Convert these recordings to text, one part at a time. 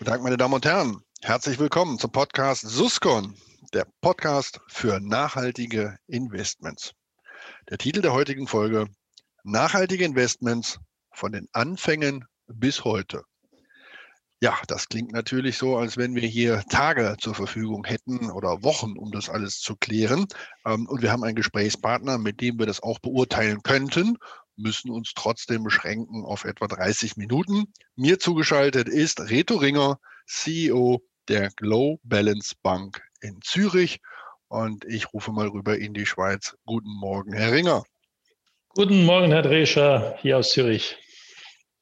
Guten Tag, meine Damen und Herren. Herzlich willkommen zum Podcast Suscon, der Podcast für nachhaltige Investments. Der Titel der heutigen Folge: Nachhaltige Investments von den Anfängen bis heute. Ja, das klingt natürlich so, als wenn wir hier Tage zur Verfügung hätten oder Wochen, um das alles zu klären. Ähm, und wir haben einen Gesprächspartner, mit dem wir das auch beurteilen könnten müssen uns trotzdem beschränken auf etwa 30 Minuten. Mir zugeschaltet ist Reto Ringer, CEO der Glow Balance Bank in Zürich. Und ich rufe mal rüber in die Schweiz. Guten Morgen, Herr Ringer. Guten Morgen, Herr Drescher, hier aus Zürich.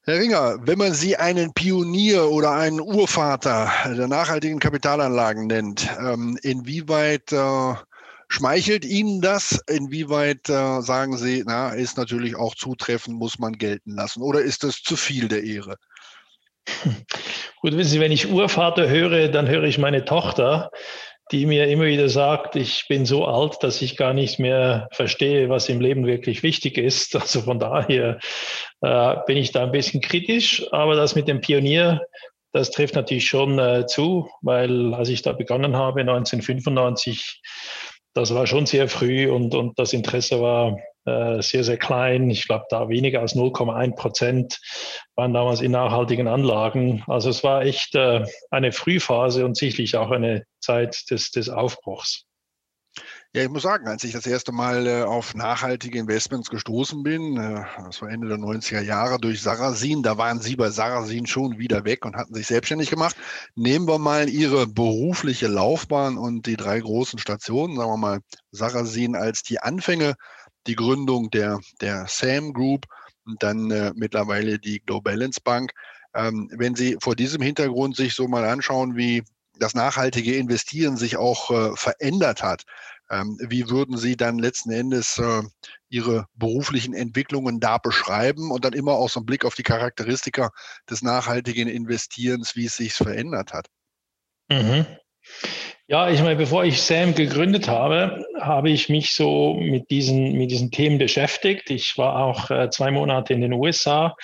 Herr Ringer, wenn man Sie einen Pionier oder einen Urvater der nachhaltigen Kapitalanlagen nennt, ähm, inwieweit äh, Schmeichelt Ihnen das? Inwieweit äh, sagen Sie, na, ist natürlich auch zutreffend, muss man gelten lassen? Oder ist das zu viel der Ehre? Gut, wissen Sie, wenn ich Urvater höre, dann höre ich meine Tochter, die mir immer wieder sagt, ich bin so alt, dass ich gar nicht mehr verstehe, was im Leben wirklich wichtig ist. Also von daher äh, bin ich da ein bisschen kritisch. Aber das mit dem Pionier, das trifft natürlich schon äh, zu, weil als ich da begonnen habe, 1995, das war schon sehr früh und, und das Interesse war äh, sehr, sehr klein. Ich glaube, da weniger als 0,1 Prozent waren damals in nachhaltigen Anlagen. Also es war echt äh, eine Frühphase und sicherlich auch eine Zeit des, des Aufbruchs. Ja, ich muss sagen, als ich das erste Mal äh, auf nachhaltige Investments gestoßen bin, äh, das war Ende der 90er Jahre durch Sarasin, da waren Sie bei Sarasin schon wieder weg und hatten sich selbstständig gemacht. Nehmen wir mal Ihre berufliche Laufbahn und die drei großen Stationen, sagen wir mal Sarasin als die Anfänge, die Gründung der, der SAM Group und dann äh, mittlerweile die Global Balance Bank. Ähm, wenn Sie vor diesem Hintergrund sich so mal anschauen, wie das nachhaltige Investieren sich auch äh, verändert hat. Ähm, wie würden Sie dann letzten Endes äh, Ihre beruflichen Entwicklungen da beschreiben und dann immer auch so einen Blick auf die Charakteristika des nachhaltigen Investierens, wie es sich verändert hat? Mhm. Ja, ich meine, bevor ich SAM gegründet habe, habe ich mich so mit diesen, mit diesen Themen beschäftigt. Ich war auch äh, zwei Monate in den USA,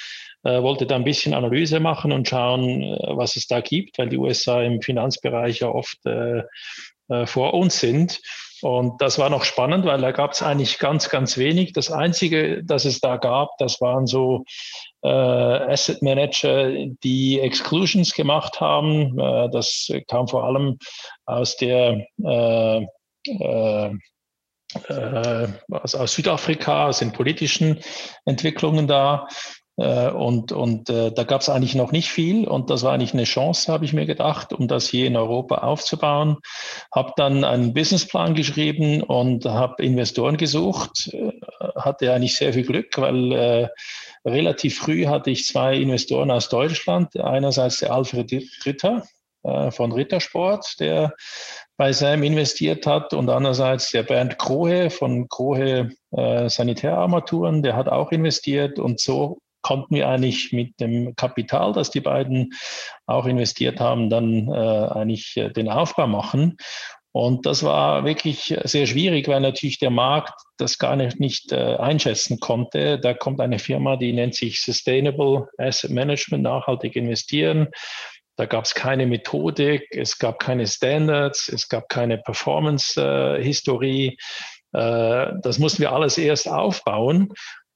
äh, wollte da ein bisschen Analyse machen und schauen, äh, was es da gibt, weil die USA im Finanzbereich ja oft äh, äh, vor uns sind. Und das war noch spannend, weil da gab es eigentlich ganz, ganz wenig. Das Einzige, das es da gab, das waren so äh, Asset Manager, die Exclusions gemacht haben. Äh, das kam vor allem aus der äh, äh, äh aus Südafrika, aus den politischen Entwicklungen da. Äh, und, und äh, da gab es eigentlich noch nicht viel und das war eigentlich eine Chance, habe ich mir gedacht, um das hier in Europa aufzubauen. Habe dann einen Businessplan geschrieben und habe Investoren gesucht. Äh, hatte eigentlich sehr viel Glück, weil äh, relativ früh hatte ich zwei Investoren aus Deutschland. Einerseits der Alfred Ritter äh, von Rittersport, der bei SAM investiert hat und andererseits der Bernd Krohe von Krohe äh, Sanitärarmaturen, der hat auch investiert und so konnten wir eigentlich mit dem Kapital, das die beiden auch investiert haben, dann äh, eigentlich äh, den Aufbau machen. Und das war wirklich sehr schwierig, weil natürlich der Markt das gar nicht, nicht äh, einschätzen konnte. Da kommt eine Firma, die nennt sich Sustainable Asset Management, nachhaltig investieren. Da gab es keine Methodik, es gab keine Standards, es gab keine Performance-Historie. Äh, das mussten wir alles erst aufbauen.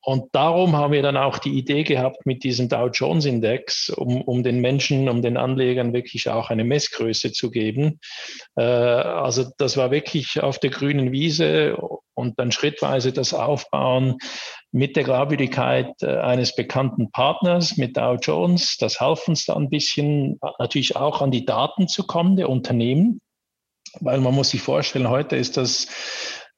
Und darum haben wir dann auch die Idee gehabt mit diesem Dow Jones Index, um, um den Menschen, um den Anlegern wirklich auch eine Messgröße zu geben. Äh, also das war wirklich auf der grünen Wiese und dann schrittweise das Aufbauen mit der Glaubwürdigkeit äh, eines bekannten Partners, mit Dow Jones. Das half uns da ein bisschen natürlich auch an die Daten zu kommen der Unternehmen. Weil man muss sich vorstellen, heute ist das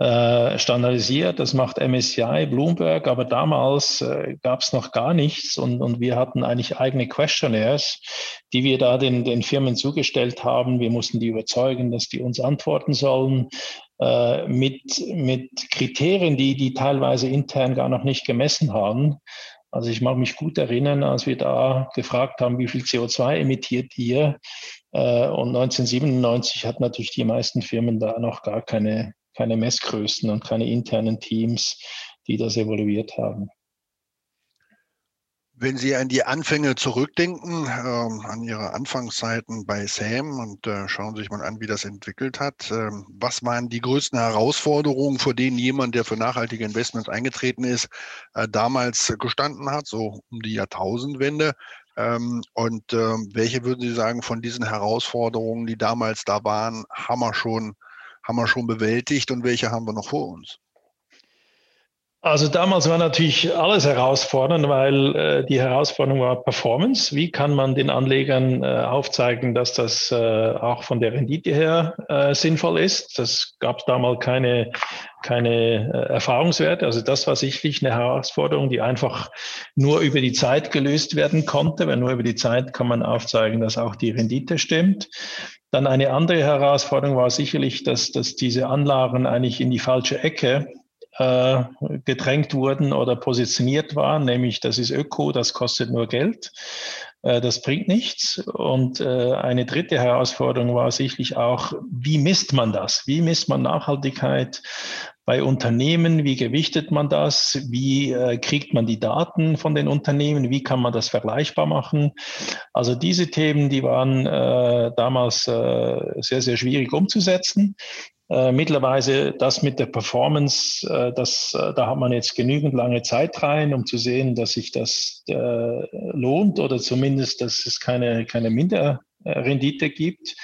äh, standardisiert. Das macht MSCI, Bloomberg, aber damals äh, gab es noch gar nichts und, und wir hatten eigentlich eigene Questionnaires, die wir da den, den Firmen zugestellt haben. Wir mussten die überzeugen, dass die uns antworten sollen äh, mit, mit Kriterien, die die teilweise intern gar noch nicht gemessen haben. Also ich mag mich gut erinnern, als wir da gefragt haben, wie viel CO2 emittiert ihr? Äh, und 1997 hat natürlich die meisten Firmen da noch gar keine keine Messgrößen und keine internen Teams, die das evaluiert haben. Wenn Sie an die Anfänge zurückdenken, ähm, an Ihre Anfangszeiten bei SAM und äh, schauen sich mal an, wie das entwickelt hat, ähm, was waren die größten Herausforderungen, vor denen jemand, der für nachhaltige Investments eingetreten ist, äh, damals gestanden hat, so um die Jahrtausendwende? Ähm, und ähm, welche würden Sie sagen von diesen Herausforderungen, die damals da waren, haben wir schon, haben wir schon bewältigt und welche haben wir noch vor uns? Also damals war natürlich alles herausfordernd, weil äh, die Herausforderung war Performance. Wie kann man den Anlegern äh, aufzeigen, dass das äh, auch von der Rendite her äh, sinnvoll ist? Das gab damals keine, keine äh, Erfahrungswerte. Also das war sicherlich eine Herausforderung, die einfach nur über die Zeit gelöst werden konnte, weil nur über die Zeit kann man aufzeigen, dass auch die Rendite stimmt. Dann eine andere Herausforderung war sicherlich, dass, dass diese Anlagen eigentlich in die falsche Ecke äh, gedrängt wurden oder positioniert waren, nämlich das ist Öko, das kostet nur Geld, das bringt nichts. Und äh, eine dritte Herausforderung war sicherlich auch, wie misst man das? Wie misst man Nachhaltigkeit? bei Unternehmen, wie gewichtet man das, wie äh, kriegt man die Daten von den Unternehmen, wie kann man das vergleichbar machen. Also diese Themen, die waren äh, damals äh, sehr, sehr schwierig umzusetzen. Äh, mittlerweile das mit der Performance, äh, das, äh, da hat man jetzt genügend lange Zeit rein, um zu sehen, dass sich das äh, lohnt oder zumindest, dass es keine, keine Minderrendite gibt.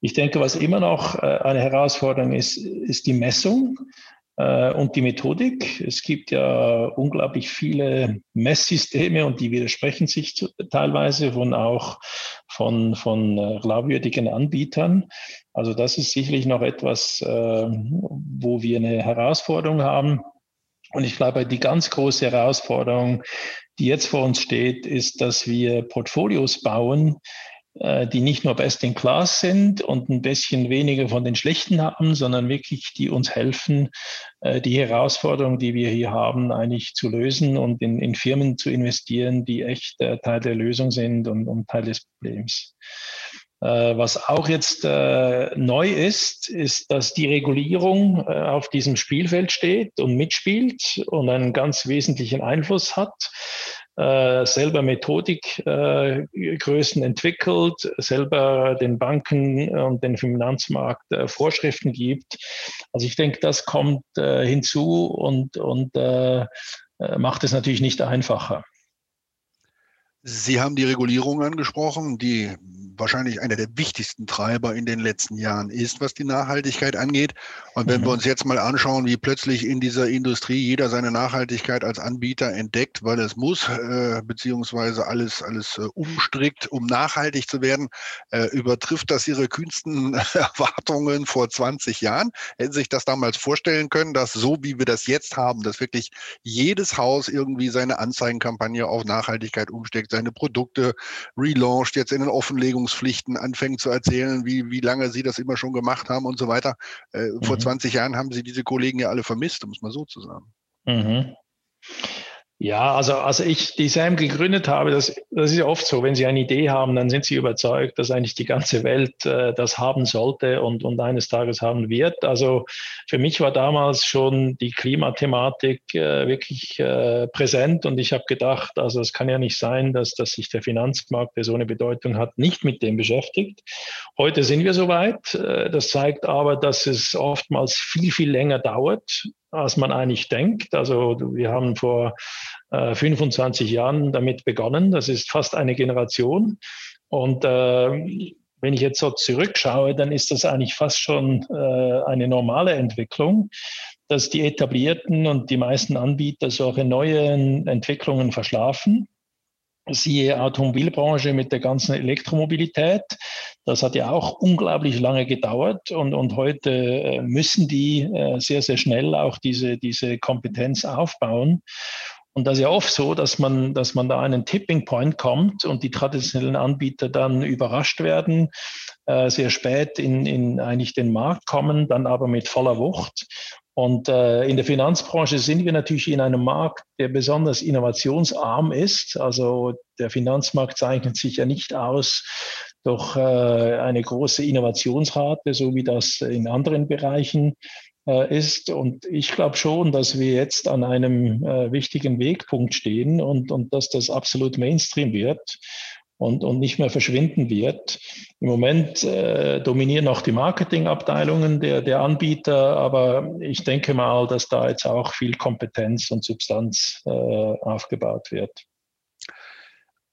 Ich denke, was immer noch äh, eine Herausforderung ist, ist die Messung und die Methodik. Es gibt ja unglaublich viele Messsysteme und die widersprechen sich teilweise von auch von, von glaubwürdigen Anbietern. Also das ist sicherlich noch etwas, äh, wo wir eine Herausforderung haben. Und ich glaube, die ganz große Herausforderung, die jetzt vor uns steht, ist, dass wir Portfolios bauen, äh, die nicht nur best in class sind und ein bisschen weniger von den schlechten haben, sondern wirklich, die uns helfen, äh, die Herausforderungen, die wir hier haben, eigentlich zu lösen und in, in Firmen zu investieren, die echt äh, Teil der Lösung sind und, und Teil des Problems. Äh, was auch jetzt äh, neu ist, ist, dass die Regulierung äh, auf diesem Spielfeld steht und mitspielt und einen ganz wesentlichen Einfluss hat. Selber Methodikgrößen entwickelt, selber den Banken und den Finanzmarkt Vorschriften gibt. Also ich denke, das kommt hinzu und, und macht es natürlich nicht einfacher. Sie haben die Regulierung angesprochen, die wahrscheinlich einer der wichtigsten Treiber in den letzten Jahren ist, was die Nachhaltigkeit angeht. Und wenn mhm. wir uns jetzt mal anschauen, wie plötzlich in dieser Industrie jeder seine Nachhaltigkeit als Anbieter entdeckt, weil es muss, äh, beziehungsweise alles, alles äh, umstrickt, um nachhaltig zu werden, äh, übertrifft das Ihre kühnsten Erwartungen vor 20 Jahren? Hätten Sie sich das damals vorstellen können, dass so wie wir das jetzt haben, dass wirklich jedes Haus irgendwie seine Anzeigenkampagne auf Nachhaltigkeit umsteckt, seine Produkte relauncht, jetzt in den Offenlegungen Meldungspflichten anfängt zu erzählen, wie, wie lange sie das immer schon gemacht haben und so weiter. Äh, mhm. Vor 20 Jahren haben sie diese Kollegen ja alle vermisst, um es mal so zu sagen. Mhm. Ja, also als ich die SAM gegründet habe, das, das ist ja oft so, wenn Sie eine Idee haben, dann sind Sie überzeugt, dass eigentlich die ganze Welt äh, das haben sollte und, und eines Tages haben wird. Also für mich war damals schon die Klimathematik äh, wirklich äh, präsent und ich habe gedacht, also es kann ja nicht sein, dass, dass sich der Finanzmarkt, der so eine Bedeutung hat, nicht mit dem beschäftigt. Heute sind wir soweit. Äh, das zeigt aber, dass es oftmals viel, viel länger dauert, als man eigentlich denkt. Also wir haben vor äh, 25 Jahren damit begonnen. Das ist fast eine Generation. Und äh, wenn ich jetzt so zurückschaue, dann ist das eigentlich fast schon äh, eine normale Entwicklung, dass die etablierten und die meisten Anbieter solche neuen Entwicklungen verschlafen siehe Automobilbranche mit der ganzen Elektromobilität. Das hat ja auch unglaublich lange gedauert und, und heute äh, müssen die äh, sehr, sehr schnell auch diese, diese Kompetenz aufbauen. Und das ist ja oft so, dass man, dass man da einen Tipping Point kommt und die traditionellen Anbieter dann überrascht werden, äh, sehr spät in, in eigentlich den Markt kommen, dann aber mit voller Wucht. Und äh, in der Finanzbranche sind wir natürlich in einem Markt, der besonders innovationsarm ist. Also der Finanzmarkt zeichnet sich ja nicht aus durch äh, eine große Innovationsrate, so wie das in anderen Bereichen äh, ist. Und ich glaube schon, dass wir jetzt an einem äh, wichtigen Wegpunkt stehen und, und dass das absolut Mainstream wird und, und nicht mehr verschwinden wird. Im Moment äh, dominieren auch die Marketingabteilungen der, der Anbieter, aber ich denke mal, dass da jetzt auch viel Kompetenz und Substanz äh, aufgebaut wird.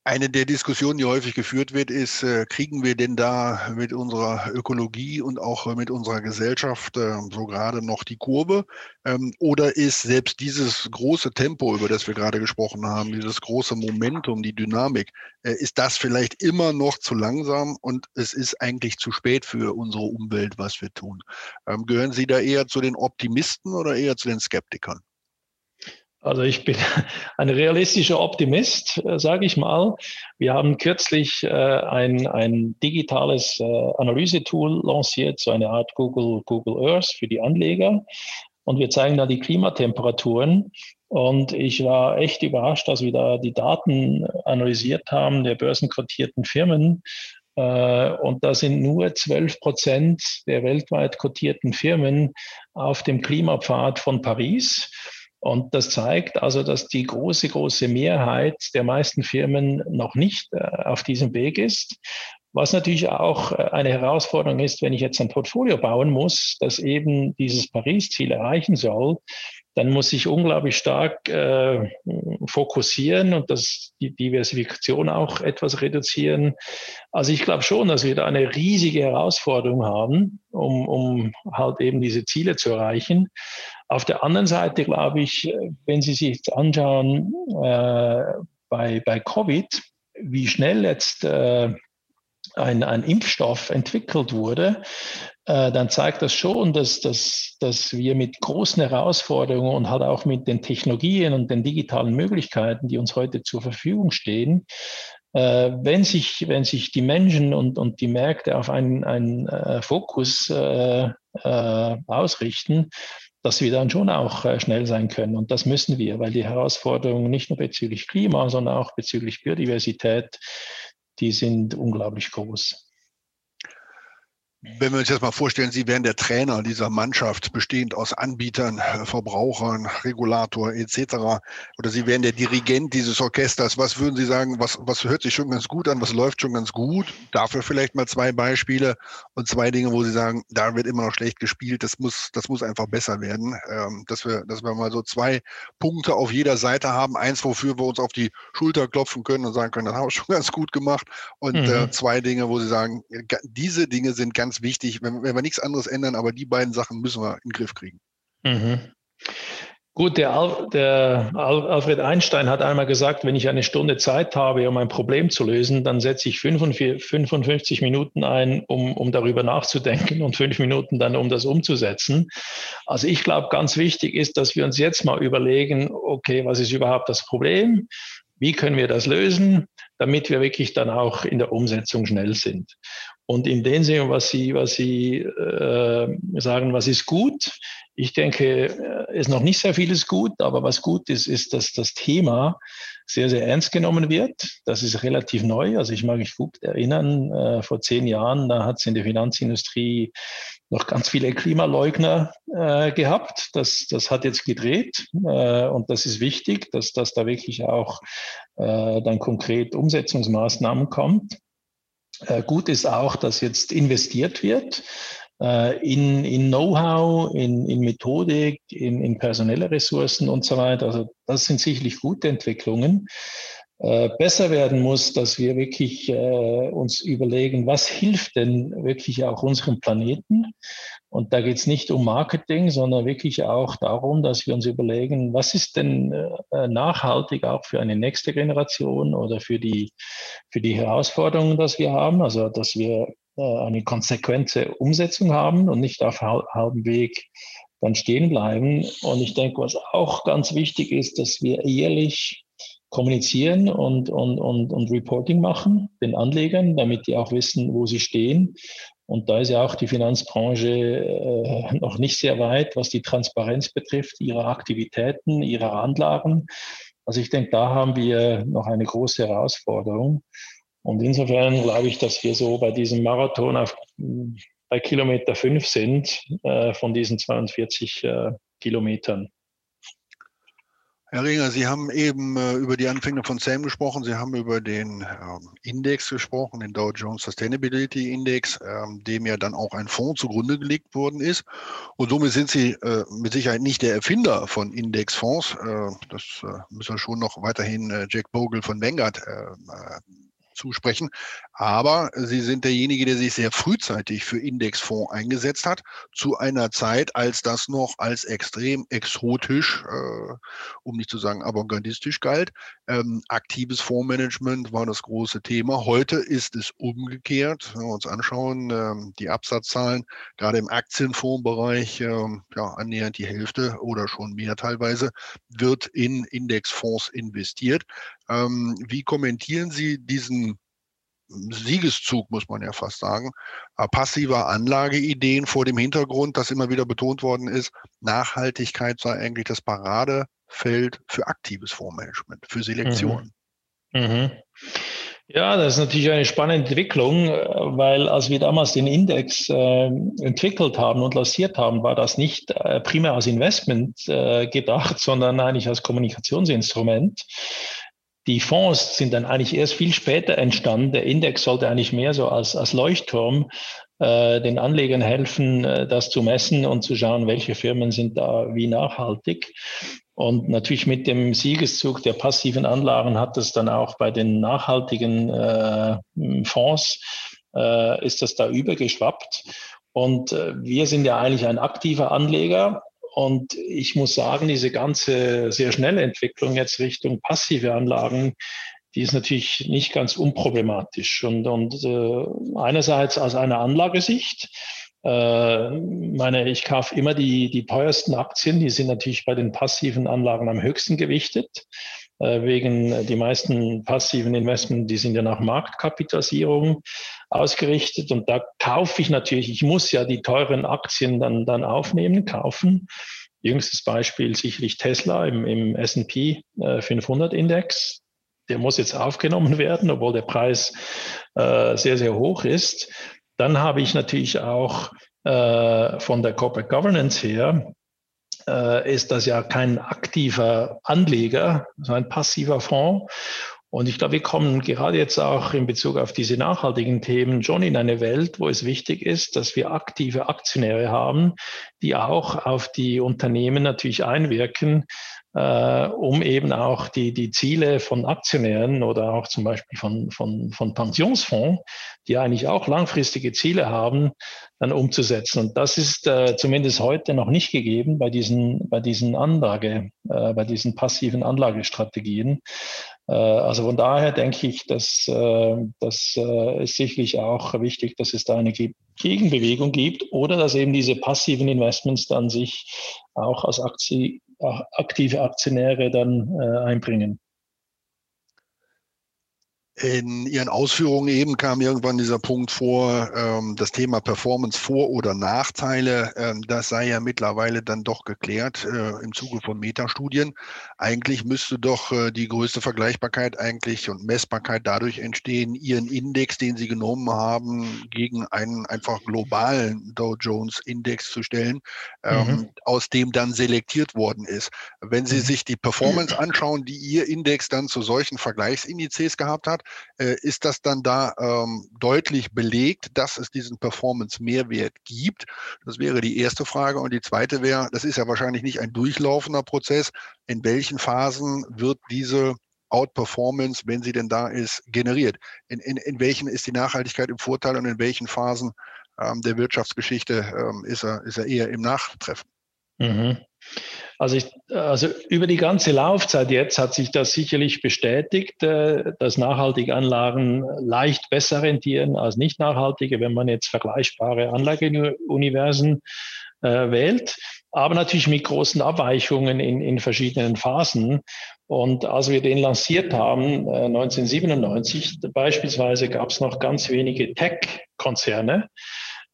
Eine der Diskussionen, die häufig geführt wird, ist, äh, kriegen wir denn da mit unserer Ökologie und auch mit unserer Gesellschaft äh, so gerade noch die Kurve? Ähm, oder ist selbst dieses große Tempo, über das wir gerade gesprochen haben, dieses große Momentum, die Dynamik, äh, ist das vielleicht immer noch zu langsam und es ist eigentlich zu spät für unsere Umwelt, was wir tun? Ähm, gehören Sie da eher zu den Optimisten oder eher zu den Skeptikern? Also ich bin ein realistischer Optimist, äh, sage ich mal. Wir haben kürzlich äh, ein, ein digitales äh, Analysetool lanciert, so eine Art Google, Google Earth für die Anleger. Und wir zeigen da die Klimatemperaturen. Und ich war echt überrascht, dass wir da die Daten analysiert haben der börsenkotierten Firmen. Und da sind nur 12 Prozent der weltweit kotierten Firmen auf dem Klimapfad von Paris. Und das zeigt also, dass die große, große Mehrheit der meisten Firmen noch nicht äh, auf diesem Weg ist. Was natürlich auch äh, eine Herausforderung ist, wenn ich jetzt ein Portfolio bauen muss, das eben dieses Paris-Ziel erreichen soll, dann muss ich unglaublich stark äh, fokussieren und das, die Diversifikation auch etwas reduzieren. Also ich glaube schon, dass wir da eine riesige Herausforderung haben, um, um halt eben diese Ziele zu erreichen. Auf der anderen Seite glaube ich, wenn Sie sich jetzt anschauen äh, bei, bei Covid, wie schnell jetzt äh, ein, ein Impfstoff entwickelt wurde, äh, dann zeigt das schon, dass, dass, dass wir mit großen Herausforderungen und halt auch mit den Technologien und den digitalen Möglichkeiten, die uns heute zur Verfügung stehen, äh, wenn, sich, wenn sich die Menschen und, und die Märkte auf einen, einen äh, Fokus äh, äh, ausrichten, dass wir dann schon auch äh, schnell sein können. Und das müssen wir, weil die Herausforderungen nicht nur bezüglich Klima, sondern auch bezüglich Biodiversität, die sind unglaublich groß. Wenn wir uns jetzt mal vorstellen, Sie wären der Trainer dieser Mannschaft, bestehend aus Anbietern, Verbrauchern, Regulator etc. Oder Sie wären der Dirigent dieses Orchesters, was würden Sie sagen, was, was hört sich schon ganz gut an, was läuft schon ganz gut? Dafür vielleicht mal zwei Beispiele und zwei Dinge, wo Sie sagen, da wird immer noch schlecht gespielt, das muss, das muss einfach besser werden. Ähm, dass, wir, dass wir mal so zwei Punkte auf jeder Seite haben. Eins, wofür wir uns auf die Schulter klopfen können und sagen können, das haben wir schon ganz gut gemacht. Und äh, mhm. zwei Dinge, wo Sie sagen, diese Dinge sind ganz ganz wichtig, wenn, wenn wir nichts anderes ändern, aber die beiden Sachen müssen wir in den Griff kriegen. Mhm. Gut, der, Al, der Alfred Einstein hat einmal gesagt, wenn ich eine Stunde Zeit habe, um ein Problem zu lösen, dann setze ich 55 Minuten ein, um, um darüber nachzudenken und fünf Minuten dann, um das umzusetzen. Also ich glaube, ganz wichtig ist, dass wir uns jetzt mal überlegen, okay, was ist überhaupt das Problem? Wie können wir das lösen, damit wir wirklich dann auch in der Umsetzung schnell sind? Und in dem Sinne, was Sie, was Sie äh, sagen, was ist gut? Ich denke, es ist noch nicht sehr vieles gut, aber was gut ist, ist, dass das Thema sehr, sehr ernst genommen wird. Das ist relativ neu. Also ich mag mich gut erinnern, äh, vor zehn Jahren, da hat es in der Finanzindustrie noch ganz viele Klimaleugner äh, gehabt. Das, das hat jetzt gedreht äh, und das ist wichtig, dass, dass da wirklich auch äh, dann konkret Umsetzungsmaßnahmen kommt. Äh, gut ist auch, dass jetzt investiert wird äh, in, in Know-how, in, in Methodik, in, in personelle Ressourcen und so weiter. Also das sind sicherlich gute Entwicklungen. Äh, besser werden muss, dass wir wirklich äh, uns überlegen, was hilft denn wirklich auch unserem Planeten. Und da geht es nicht um Marketing, sondern wirklich auch darum, dass wir uns überlegen, was ist denn äh, nachhaltig auch für eine nächste Generation oder für die, für die Herausforderungen, die wir haben. Also, dass wir äh, eine konsequente Umsetzung haben und nicht auf halbem Weg dann stehen bleiben. Und ich denke, was auch ganz wichtig ist, dass wir ehrlich kommunizieren und, und, und, und Reporting machen, den Anlegern, damit die auch wissen, wo sie stehen. Und da ist ja auch die Finanzbranche äh, noch nicht sehr weit, was die Transparenz betrifft, ihrer Aktivitäten, ihrer Anlagen. Also ich denke, da haben wir noch eine große Herausforderung. Und insofern glaube ich, dass wir so bei diesem Marathon auf bei Kilometer 5 sind äh, von diesen 42 äh, Kilometern. Herr Ringer, Sie haben eben äh, über die Anfänge von SAM gesprochen. Sie haben über den ähm, Index gesprochen, den Dow Jones Sustainability Index, ähm, dem ja dann auch ein Fonds zugrunde gelegt worden ist. Und somit sind Sie äh, mit Sicherheit nicht der Erfinder von Indexfonds. Äh, das äh, müssen wir schon noch weiterhin äh, Jack Bogle von Vanguard äh, zusprechen. Aber Sie sind derjenige, der sich sehr frühzeitig für Indexfonds eingesetzt hat, zu einer Zeit, als das noch als extrem exotisch, äh, um nicht zu sagen avantgardistisch galt. Ähm, aktives Fondsmanagement war das große Thema. Heute ist es umgekehrt. Wenn wir uns anschauen, ähm, die Absatzzahlen, gerade im Aktienfondsbereich, ähm, ja, annähernd die Hälfte oder schon mehr teilweise, wird in Indexfonds investiert. Ähm, wie kommentieren Sie diesen Siegeszug, muss man ja fast sagen, äh, passiver Anlageideen vor dem Hintergrund, dass immer wieder betont worden ist, Nachhaltigkeit sei eigentlich das Paradefeld für aktives Fondsmanagement, für Selektion. Mhm. Mhm. Ja, das ist natürlich eine spannende Entwicklung, äh, weil als wir damals den Index äh, entwickelt haben und lanciert haben, war das nicht äh, primär als Investment äh, gedacht, sondern eigentlich als Kommunikationsinstrument. Die Fonds sind dann eigentlich erst viel später entstanden. Der Index sollte eigentlich mehr so als, als Leuchtturm den Anlegern helfen, äh, das zu messen und zu schauen, welche Firmen sind da wie nachhaltig. Und natürlich mit dem Siegeszug der passiven Anlagen hat es dann auch bei den nachhaltigen äh, Fonds, äh, ist das da übergeschwappt. Und äh, wir sind ja eigentlich ein aktiver Anleger und ich muss sagen, diese ganze sehr schnelle Entwicklung jetzt Richtung passive Anlagen, die ist natürlich nicht ganz unproblematisch. Und, und äh, einerseits aus einer Anlagesicht, äh, meine, ich kaufe immer die, die teuersten Aktien, die sind natürlich bei den passiven Anlagen am höchsten gewichtet. Äh, wegen die meisten passiven Investments, die sind ja nach Marktkapitalisierung ausgerichtet und da kaufe ich natürlich, ich muss ja die teuren Aktien dann, dann aufnehmen, kaufen. Jüngstes Beispiel sicherlich Tesla im, im S&P 500 äh, Index. Der muss jetzt aufgenommen werden, obwohl der Preis äh, sehr, sehr hoch ist. Dann habe ich natürlich auch äh, von der Corporate Governance her äh, ist das ja kein aktiver Anleger, sondern ein passiver Fonds. Und ich glaube, wir kommen gerade jetzt auch in Bezug auf diese nachhaltigen Themen schon in eine Welt, wo es wichtig ist, dass wir aktive Aktionäre haben, die auch auf die Unternehmen natürlich einwirken, äh, um eben auch die, die Ziele von Aktionären oder auch zum Beispiel von, von, von Pensionsfonds, die eigentlich auch langfristige Ziele haben, dann umzusetzen. Und das ist äh, zumindest heute noch nicht gegeben bei diesen, bei diesen Anlage, äh, bei diesen passiven Anlagestrategien. Äh, also von daher denke ich, dass äh, das äh, ist sicherlich auch wichtig, dass es da eine Gegenbewegung gibt oder dass eben diese passiven Investments dann sich auch als Aktie, aktive Aktionäre dann einbringen. In Ihren Ausführungen eben kam irgendwann dieser Punkt vor, ähm, das Thema Performance Vor- oder Nachteile. Ähm, das sei ja mittlerweile dann doch geklärt äh, im Zuge von Metastudien. Eigentlich müsste doch äh, die größte Vergleichbarkeit eigentlich und Messbarkeit dadurch entstehen, Ihren Index, den Sie genommen haben, gegen einen einfach globalen Dow Jones Index zu stellen, ähm, mhm. aus dem dann selektiert worden ist. Wenn Sie mhm. sich die Performance anschauen, die Ihr Index dann zu solchen Vergleichsindizes gehabt hat, äh, ist das dann da ähm, deutlich belegt, dass es diesen Performance-Mehrwert gibt? Das wäre die erste Frage. Und die zweite wäre, das ist ja wahrscheinlich nicht ein durchlaufender Prozess. In welchen Phasen wird diese Outperformance, wenn sie denn da ist, generiert? In, in, in welchen ist die Nachhaltigkeit im Vorteil und in welchen Phasen ähm, der Wirtschaftsgeschichte ähm, ist, er, ist er eher im Nachtreffen? Mhm. Also, ich, also über die ganze Laufzeit jetzt hat sich das sicherlich bestätigt, äh, dass nachhaltige Anlagen leicht besser rentieren als nicht nachhaltige, wenn man jetzt vergleichbare Anlageuniversen äh, wählt, aber natürlich mit großen Abweichungen in, in verschiedenen Phasen. Und als wir den lanciert haben, äh, 1997 beispielsweise, gab es noch ganz wenige Tech-Konzerne.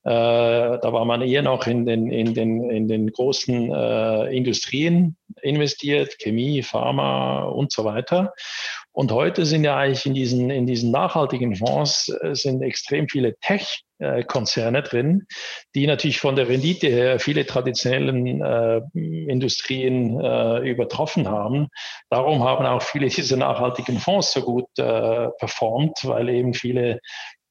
Äh, da war man eher noch in den, in den, in den großen äh, Industrien investiert, Chemie, Pharma und so weiter. Und heute sind ja eigentlich in diesen, in diesen nachhaltigen Fonds äh, sind extrem viele Tech-Konzerne drin, die natürlich von der Rendite her viele traditionellen äh, Industrien äh, übertroffen haben. Darum haben auch viele dieser nachhaltigen Fonds so gut äh, performt, weil eben viele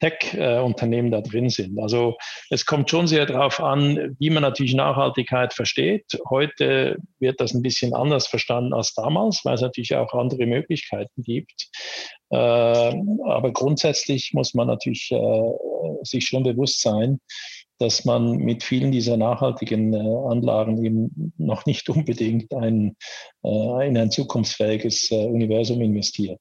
Tech-Unternehmen da drin sind. Also es kommt schon sehr darauf an, wie man natürlich Nachhaltigkeit versteht. Heute wird das ein bisschen anders verstanden als damals, weil es natürlich auch andere Möglichkeiten gibt. Äh, aber grundsätzlich muss man natürlich äh, sich schon bewusst sein, dass man mit vielen dieser nachhaltigen äh, Anlagen eben noch nicht unbedingt ein, in ein zukunftsfähiges Universum investiert.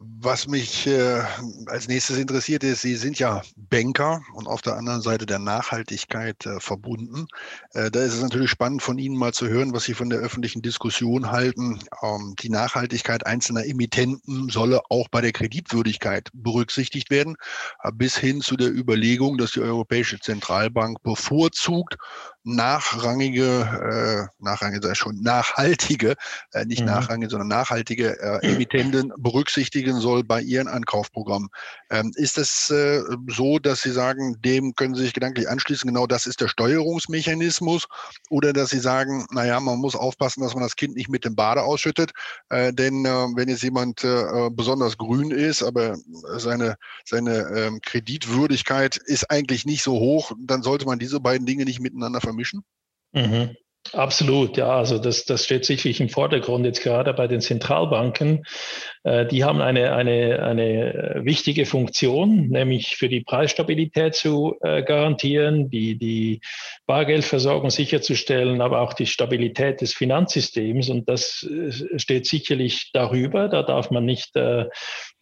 Was mich äh, als nächstes interessiert ist, Sie sind ja Banker und auf der anderen Seite der Nachhaltigkeit äh, verbunden. Äh, da ist es natürlich spannend von Ihnen mal zu hören, was Sie von der öffentlichen Diskussion halten. Ähm, die Nachhaltigkeit einzelner Emittenten solle auch bei der Kreditwürdigkeit berücksichtigt werden, äh, bis hin zu der Überlegung, dass die Europäische Zentralbank bevorzugt nachrangige, äh, nachrangige, sei schon nachhaltige, äh, nicht mhm. nachrangige, sondern nachhaltige äh, Emittenten berücksichtigen soll bei ihren Ankaufprogrammen. Ähm, ist es äh, so, dass Sie sagen, dem können Sie sich gedanklich anschließen, genau das ist der Steuerungsmechanismus, oder dass Sie sagen, naja, man muss aufpassen, dass man das Kind nicht mit dem Bade ausschüttet, äh, denn äh, wenn jetzt jemand äh, besonders grün ist, aber seine, seine ähm, Kreditwürdigkeit ist eigentlich nicht so hoch, dann sollte man diese beiden Dinge nicht miteinander vermischen? Mhm. Absolut, ja. Also das, das steht sicherlich im Vordergrund jetzt gerade bei den Zentralbanken. Äh, die haben eine, eine, eine wichtige Funktion, nämlich für die Preisstabilität zu äh, garantieren, die, die Bargeldversorgung sicherzustellen, aber auch die Stabilität des Finanzsystems. Und das äh, steht sicherlich darüber. Da darf man nicht äh,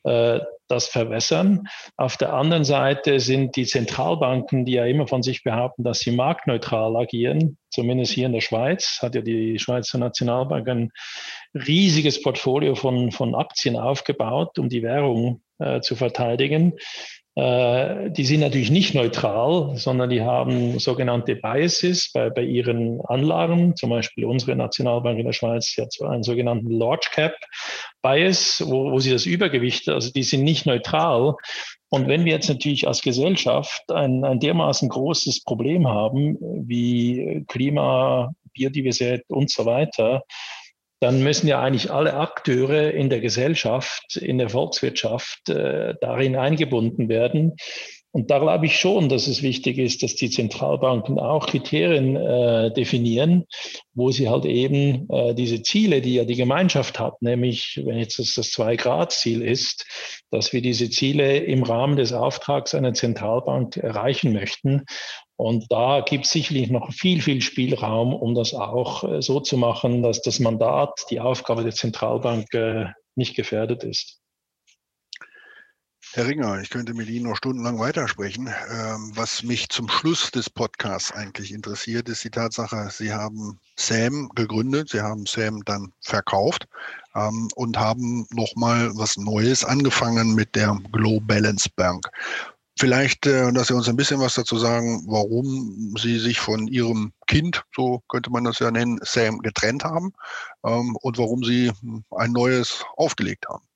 äh, das verwässern. Auf der anderen Seite sind die Zentralbanken, die ja immer von sich behaupten, dass sie marktneutral agieren, zumindest hier in der Schweiz, hat ja die Schweizer Nationalbank ein riesiges Portfolio von, von Aktien aufgebaut, um die Währung äh, zu verteidigen. Äh, die sind natürlich nicht neutral, sondern die haben sogenannte Biases bei, bei ihren Anlagen. Zum Beispiel unsere Nationalbank in der Schweiz hat einen sogenannten Large Cap Bias, wo, wo sie das Übergewicht, also die sind nicht neutral. Und wenn wir jetzt natürlich als Gesellschaft ein, ein dermaßen großes Problem haben wie Klima, Biodiversität und so weiter, dann müssen ja eigentlich alle Akteure in der Gesellschaft, in der Volkswirtschaft äh, darin eingebunden werden. Und da glaube ich schon, dass es wichtig ist, dass die Zentralbanken auch Kriterien äh, definieren, wo sie halt eben äh, diese Ziele, die ja die Gemeinschaft hat, nämlich wenn jetzt das, das Zwei-Grad-Ziel ist, dass wir diese Ziele im Rahmen des Auftrags einer Zentralbank erreichen möchten. Und da gibt es sicherlich noch viel, viel Spielraum, um das auch äh, so zu machen, dass das Mandat, die Aufgabe der Zentralbank äh, nicht gefährdet ist. Herr Ringer, ich könnte mit Ihnen noch stundenlang weitersprechen. Ähm, was mich zum Schluss des Podcasts eigentlich interessiert, ist die Tatsache, Sie haben SAM gegründet, Sie haben SAM dann verkauft ähm, und haben nochmal was Neues angefangen mit der Glow Balance Bank. Vielleicht, äh, dass Sie uns ein bisschen was dazu sagen, warum Sie sich von Ihrem Kind, so könnte man das ja nennen, Sam getrennt haben ähm, und warum Sie ein neues aufgelegt haben.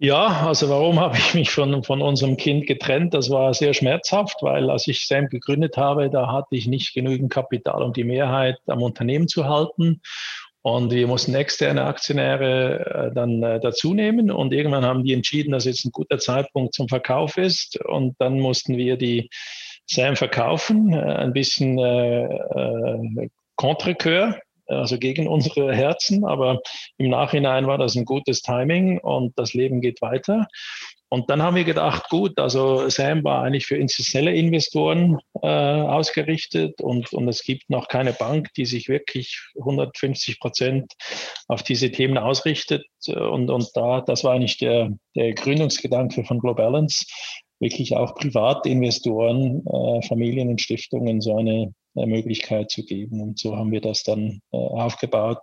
Ja, also warum habe ich mich von, von unserem Kind getrennt? Das war sehr schmerzhaft, weil als ich Sam gegründet habe, da hatte ich nicht genügend Kapital, um die Mehrheit am Unternehmen zu halten. Und wir mussten externe Aktionäre äh, dann äh, dazu nehmen. Und irgendwann haben die entschieden, dass jetzt ein guter Zeitpunkt zum Verkauf ist. Und dann mussten wir die Sam verkaufen, äh, ein bisschen äh, äh, contre also gegen unsere Herzen. Aber im Nachhinein war das ein gutes Timing und das Leben geht weiter. Und dann haben wir gedacht, gut, also SAM war eigentlich für institutionelle Investoren äh, ausgerichtet und, und es gibt noch keine Bank, die sich wirklich 150 Prozent auf diese Themen ausrichtet. Und, und da, das war eigentlich der, der Gründungsgedanke von Globalance, wirklich auch Privatinvestoren, äh, Familien und Stiftungen so eine, eine Möglichkeit zu geben. Und so haben wir das dann äh, aufgebaut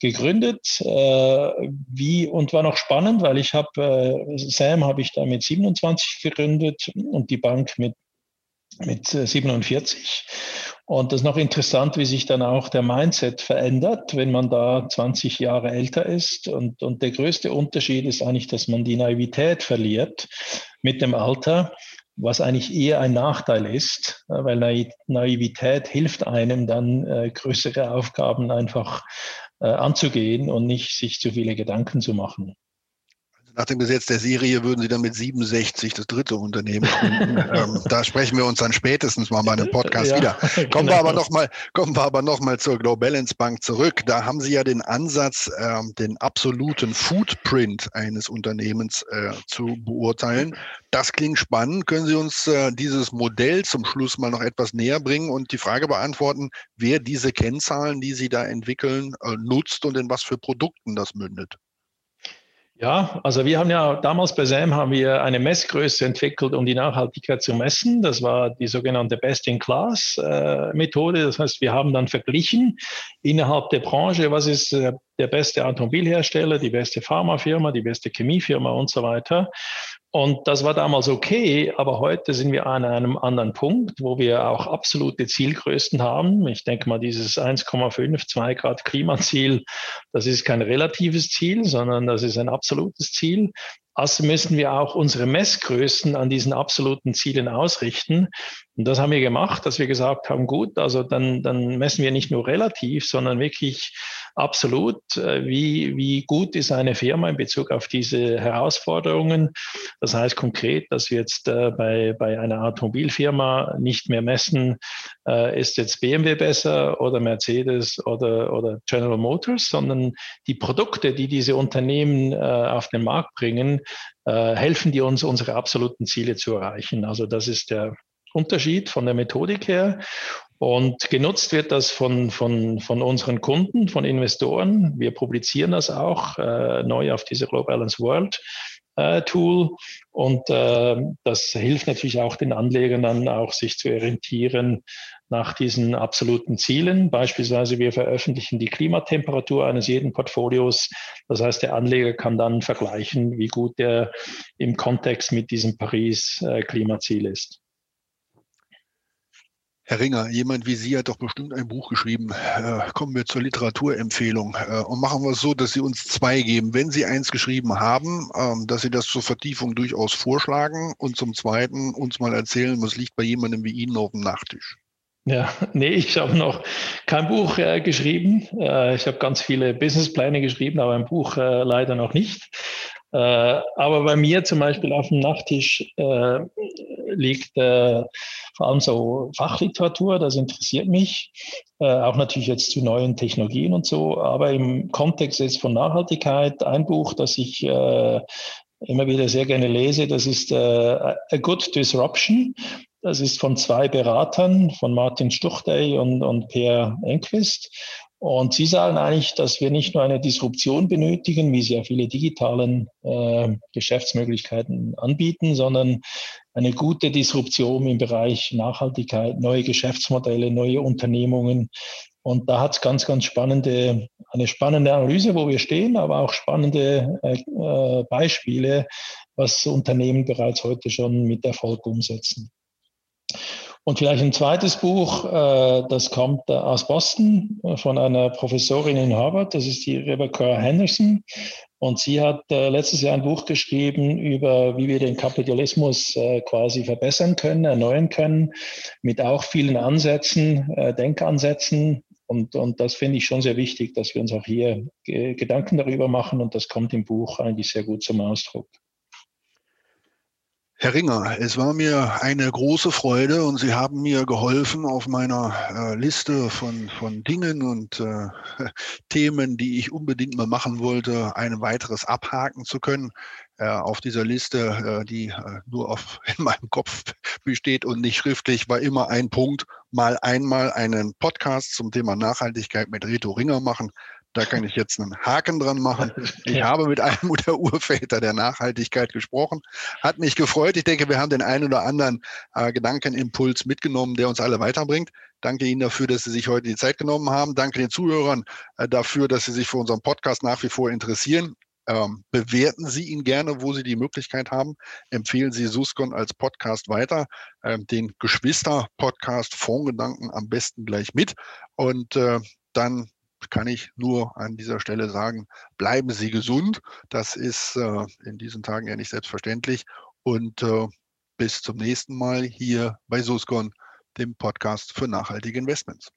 gegründet. Äh, wie und war noch spannend, weil ich habe äh, Sam habe ich da mit 27 gegründet und die Bank mit mit 47. Und das ist noch interessant, wie sich dann auch der Mindset verändert, wenn man da 20 Jahre älter ist. Und, und der größte Unterschied ist eigentlich, dass man die Naivität verliert mit dem Alter, was eigentlich eher ein Nachteil ist, weil Naivität hilft einem dann, äh, größere Aufgaben einfach äh, anzugehen und nicht sich zu viele Gedanken zu machen. Nach dem Gesetz der Serie würden Sie dann mit 67 das dritte Unternehmen gründen. ähm, da sprechen wir uns dann spätestens mal bei einem Podcast ja, wieder. Kommen genau. wir aber noch mal, kommen wir aber noch mal zur Global Balance Bank zurück. Da haben Sie ja den Ansatz, ähm, den absoluten Footprint eines Unternehmens äh, zu beurteilen. Das klingt spannend. Können Sie uns äh, dieses Modell zum Schluss mal noch etwas näher bringen und die Frage beantworten, wer diese Kennzahlen, die Sie da entwickeln, äh, nutzt und in was für Produkten das mündet? Ja, also wir haben ja damals bei SAM haben wir eine Messgröße entwickelt, um die Nachhaltigkeit zu messen. Das war die sogenannte Best-in-Class-Methode. Das heißt, wir haben dann verglichen innerhalb der Branche, was ist äh, der beste Automobilhersteller, die beste Pharmafirma, die beste Chemiefirma und so weiter. Und das war damals okay, aber heute sind wir an einem anderen Punkt, wo wir auch absolute Zielgrößen haben. Ich denke mal, dieses 1,5, 2 Grad Klimaziel, das ist kein relatives Ziel, sondern das ist ein absolutes Ziel. Also müssen wir auch unsere Messgrößen an diesen absoluten Zielen ausrichten. Und das haben wir gemacht, dass wir gesagt haben, gut, also dann, dann messen wir nicht nur relativ, sondern wirklich absolut, äh, wie, wie gut ist eine Firma in Bezug auf diese Herausforderungen. Das heißt konkret, dass wir jetzt äh, bei, bei einer Automobilfirma nicht mehr messen, äh, ist jetzt BMW besser oder Mercedes oder, oder General Motors, sondern die Produkte, die diese Unternehmen auf den Markt bringen, helfen die uns, unsere absoluten Ziele zu erreichen. Also das ist der Unterschied von der Methodik her. Und genutzt wird das von, von, von unseren Kunden, von Investoren. Wir publizieren das auch äh, neu auf dieser Global Balance World äh, Tool. Und äh, das hilft natürlich auch den Anlegern dann auch, sich zu orientieren nach diesen absoluten Zielen. Beispielsweise wir veröffentlichen die Klimatemperatur eines jeden Portfolios. Das heißt, der Anleger kann dann vergleichen, wie gut er im Kontext mit diesem Paris-Klimaziel äh, ist. Herr Ringer, jemand wie Sie hat doch bestimmt ein Buch geschrieben. Äh, kommen wir zur Literaturempfehlung äh, und machen wir es so, dass Sie uns zwei geben. Wenn Sie eins geschrieben haben, ähm, dass Sie das zur Vertiefung durchaus vorschlagen und zum Zweiten uns mal erzählen, was liegt bei jemandem wie Ihnen auf dem Nachttisch. Ja, nee, ich habe noch kein Buch äh, geschrieben. Äh, ich habe ganz viele Businesspläne geschrieben, aber ein Buch äh, leider noch nicht. Äh, aber bei mir zum Beispiel auf dem Nachttisch liegt äh, vor allem so Fachliteratur, das interessiert mich. auch natürlich jetzt zu neuen Technologien und so. Aber im Kontext jetzt von Nachhaltigkeit, ein Buch, das ich immer wieder sehr gerne lese, das ist A Good Disruption. Das ist von zwei Beratern, von Martin Stuchtey und, und Per Enquist. Und Sie sagen eigentlich, dass wir nicht nur eine Disruption benötigen, wie sie ja viele digitalen äh, Geschäftsmöglichkeiten anbieten, sondern eine gute Disruption im Bereich Nachhaltigkeit, neue Geschäftsmodelle, neue Unternehmungen. Und da hat es ganz, ganz spannende, eine spannende Analyse, wo wir stehen, aber auch spannende äh, äh Beispiele, was Unternehmen bereits heute schon mit Erfolg umsetzen. Und vielleicht ein zweites Buch, äh, das kommt äh, aus Boston äh, von einer Professorin in Harvard, das ist die Rebecca Henderson. Und sie hat letztes Jahr ein Buch geschrieben über, wie wir den Kapitalismus quasi verbessern können, erneuern können, mit auch vielen Ansätzen, Denkansätzen. Und, und das finde ich schon sehr wichtig, dass wir uns auch hier Gedanken darüber machen. Und das kommt im Buch eigentlich sehr gut zum Ausdruck. Herr Ringer, es war mir eine große Freude und Sie haben mir geholfen, auf meiner äh, Liste von, von Dingen und äh, Themen, die ich unbedingt mal machen wollte, ein weiteres abhaken zu können. Äh, auf dieser Liste, äh, die äh, nur auf, in meinem Kopf besteht und nicht schriftlich, war immer ein Punkt, mal einmal einen Podcast zum Thema Nachhaltigkeit mit Reto Ringer machen. Da kann ich jetzt einen Haken dran machen. Ich habe mit einem der Urväter der Nachhaltigkeit gesprochen. Hat mich gefreut. Ich denke, wir haben den einen oder anderen äh, Gedankenimpuls mitgenommen, der uns alle weiterbringt. Danke Ihnen dafür, dass Sie sich heute die Zeit genommen haben. Danke den Zuhörern äh, dafür, dass Sie sich für unseren Podcast nach wie vor interessieren. Ähm, bewerten Sie ihn gerne, wo Sie die Möglichkeit haben. Empfehlen Sie Suscon als Podcast weiter. Ähm, den Geschwister-Podcast Fondgedanken am besten gleich mit. Und äh, dann kann ich nur an dieser Stelle sagen, bleiben Sie gesund. Das ist äh, in diesen Tagen ja nicht selbstverständlich. Und äh, bis zum nächsten Mal hier bei Suscon, dem Podcast für nachhaltige Investments.